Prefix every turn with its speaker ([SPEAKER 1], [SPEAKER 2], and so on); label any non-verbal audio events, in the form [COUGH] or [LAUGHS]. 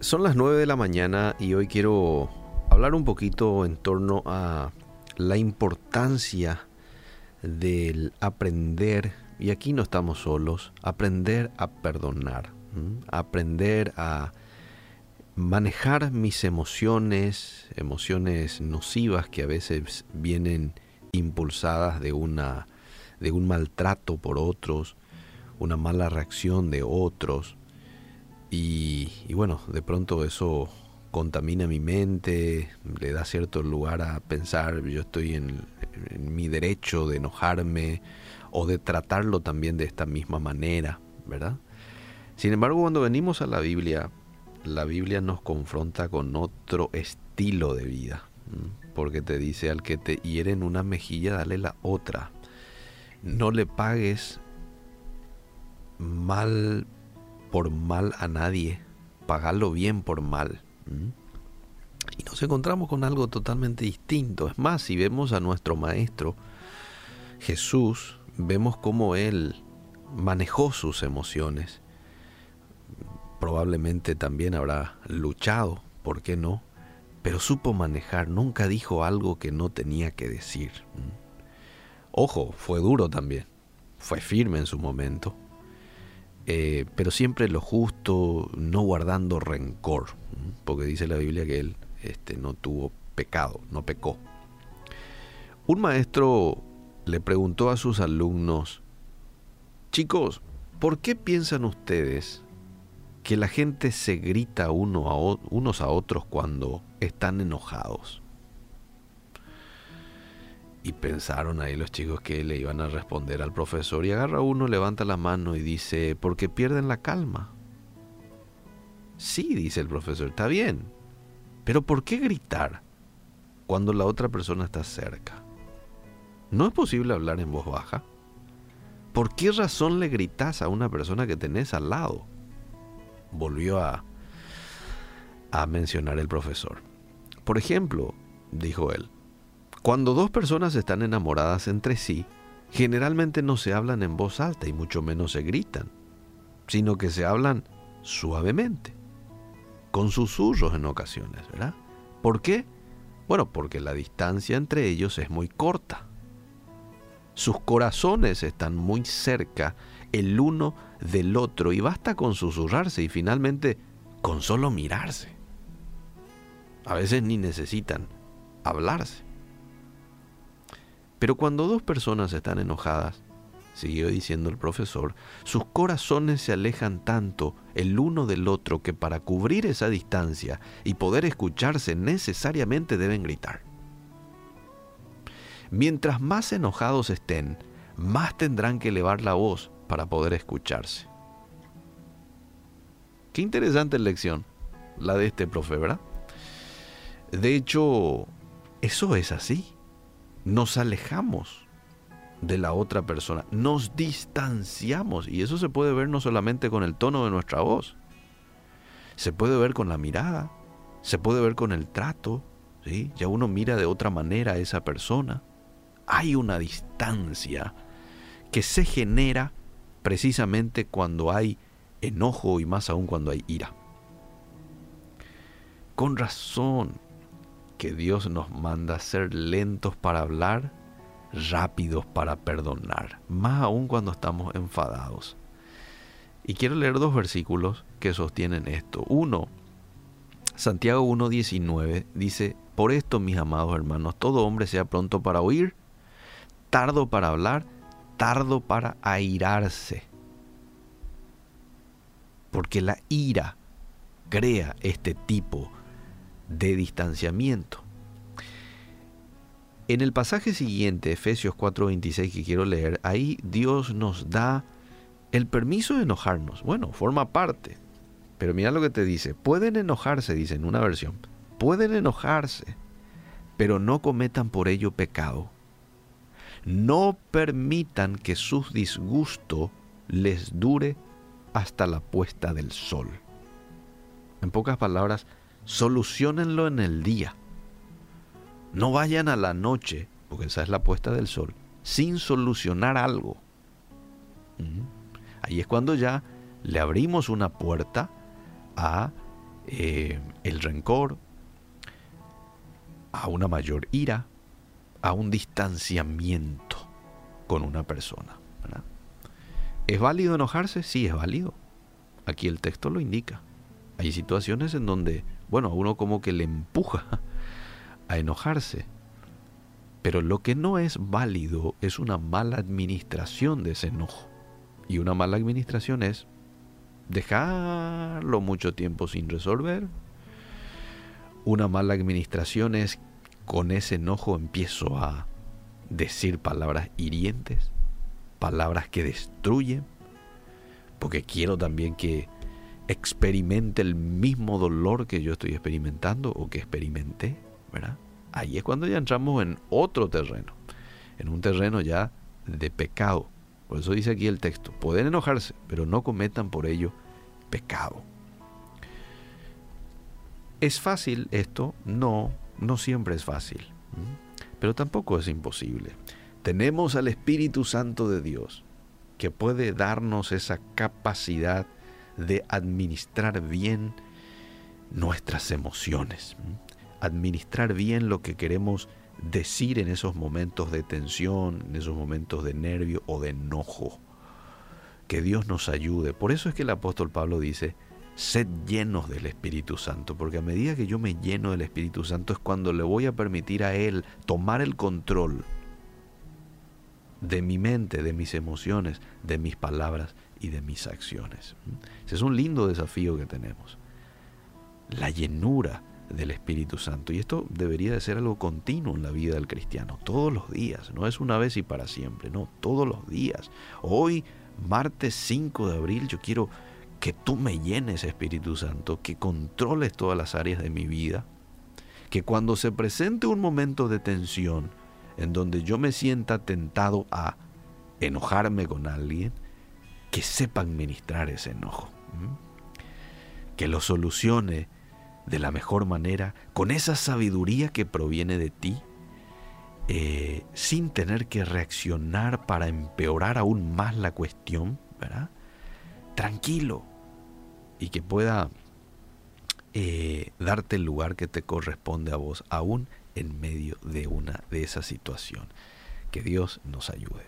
[SPEAKER 1] Son las 9 de la mañana y hoy quiero hablar un poquito en torno a la importancia del aprender, y aquí no estamos solos, aprender a perdonar, aprender a manejar mis emociones, emociones nocivas que a veces vienen impulsadas de una de un maltrato por otros, una mala reacción de otros, y, bueno, de pronto eso contamina mi mente, le da cierto lugar a pensar, yo estoy en, mi derecho de enojarme o de tratarlo también de esta misma manera, ¿verdad? Sin embargo, cuando venimos a la Biblia, la Biblia nos confronta con otro estilo de vida, porque te dice al que te hiere en una mejilla, dale la otra. No le pagues mal por mal a nadie, pagarlo bien por mal. Y nos encontramos con algo totalmente distinto. Es más, si vemos a nuestro Maestro Jesús, vemos cómo Él manejó sus emociones. Probablemente también habrá luchado, ¿por qué no? Pero supo manejar, nunca dijo algo que no tenía que decir. Ojo, fue duro también, fue firme en su momento, eh, pero siempre lo justo, no guardando rencor, porque dice la Biblia que él este, no tuvo pecado, no pecó. Un maestro le preguntó a sus alumnos, chicos, ¿por qué piensan ustedes que la gente se grita unos a otros cuando están enojados? Y pensaron ahí los chicos que le iban a responder al profesor y agarra uno, levanta la mano y dice, porque pierden la calma. Sí, dice el profesor, está bien, pero ¿por qué gritar cuando la otra persona está cerca? ¿No es posible hablar en voz baja? ¿Por qué razón le gritas a una persona que tenés al lado? Volvió a, a mencionar el profesor. Por ejemplo, dijo él, cuando dos personas están enamoradas entre sí, generalmente no se hablan en voz alta y mucho menos se gritan, sino que se hablan suavemente, con susurros en ocasiones, ¿verdad? ¿Por qué? Bueno, porque la distancia entre ellos es muy corta. Sus corazones están muy cerca el uno del otro y basta con susurrarse y finalmente con solo mirarse. A veces ni necesitan hablarse. Pero cuando dos personas están enojadas, siguió diciendo el profesor, sus corazones se alejan tanto el uno del otro que para cubrir esa distancia y poder escucharse necesariamente deben gritar. Mientras más enojados estén, más tendrán que elevar la voz para poder escucharse. Qué interesante lección la de este profe, ¿verdad? De hecho, eso es así nos alejamos de la otra persona, nos distanciamos y eso se puede ver no solamente con el tono de nuestra voz, se puede ver con la mirada, se puede ver con el trato, ¿sí? ya uno mira de otra manera a esa persona. Hay una distancia que se genera precisamente cuando hay enojo y más aún cuando hay ira. Con razón, que Dios nos manda ser lentos para hablar, rápidos para perdonar, más aún cuando estamos enfadados. Y quiero leer dos versículos que sostienen esto. Uno, Santiago 1.19 dice, por esto mis amados hermanos, todo hombre sea pronto para oír, tardo para hablar, tardo para airarse. Porque la ira crea este tipo de distanciamiento. En el pasaje siguiente, Efesios 4:26, que quiero leer, ahí Dios nos da el permiso de enojarnos. Bueno, forma parte. Pero mira lo que te dice. Pueden enojarse, dice en una versión. Pueden enojarse, pero no cometan por ello pecado. No permitan que su disgusto les dure hasta la puesta del sol. En pocas palabras, solucionenlo en el día. No vayan a la noche, porque esa es la puesta del sol, sin solucionar algo. Ahí es cuando ya le abrimos una puerta a eh, el rencor, a una mayor ira, a un distanciamiento con una persona. ¿Es válido enojarse? Sí, es válido. Aquí el texto lo indica. Hay situaciones en donde, bueno, a uno como que le empuja [LAUGHS] a enojarse. Pero lo que no es válido es una mala administración de ese enojo. Y una mala administración es dejarlo mucho tiempo sin resolver. Una mala administración es con ese enojo empiezo a decir palabras hirientes, palabras que destruyen, porque quiero también que experimente el mismo dolor que yo estoy experimentando o que experimenté, ¿verdad? Ahí es cuando ya entramos en otro terreno, en un terreno ya de pecado. Por eso dice aquí el texto, pueden enojarse, pero no cometan por ello pecado. ¿Es fácil esto? No, no siempre es fácil, pero tampoco es imposible. Tenemos al Espíritu Santo de Dios que puede darnos esa capacidad de administrar bien nuestras emociones, administrar bien lo que queremos decir en esos momentos de tensión, en esos momentos de nervio o de enojo. Que Dios nos ayude. Por eso es que el apóstol Pablo dice, sed llenos del Espíritu Santo, porque a medida que yo me lleno del Espíritu Santo es cuando le voy a permitir a Él tomar el control de mi mente, de mis emociones, de mis palabras y de mis acciones. Ese es un lindo desafío que tenemos. La llenura del Espíritu Santo. Y esto debería de ser algo continuo en la vida del cristiano, todos los días. No es una vez y para siempre, no, todos los días. Hoy, martes 5 de abril, yo quiero que tú me llenes, Espíritu Santo, que controles todas las áreas de mi vida, que cuando se presente un momento de tensión en donde yo me sienta tentado a enojarme con alguien, que sepa administrar ese enojo, que lo solucione de la mejor manera, con esa sabiduría que proviene de ti, eh, sin tener que reaccionar para empeorar aún más la cuestión, ¿verdad? Tranquilo y que pueda eh, darte el lugar que te corresponde a vos, aún en medio de una de esa situación. Que Dios nos ayude.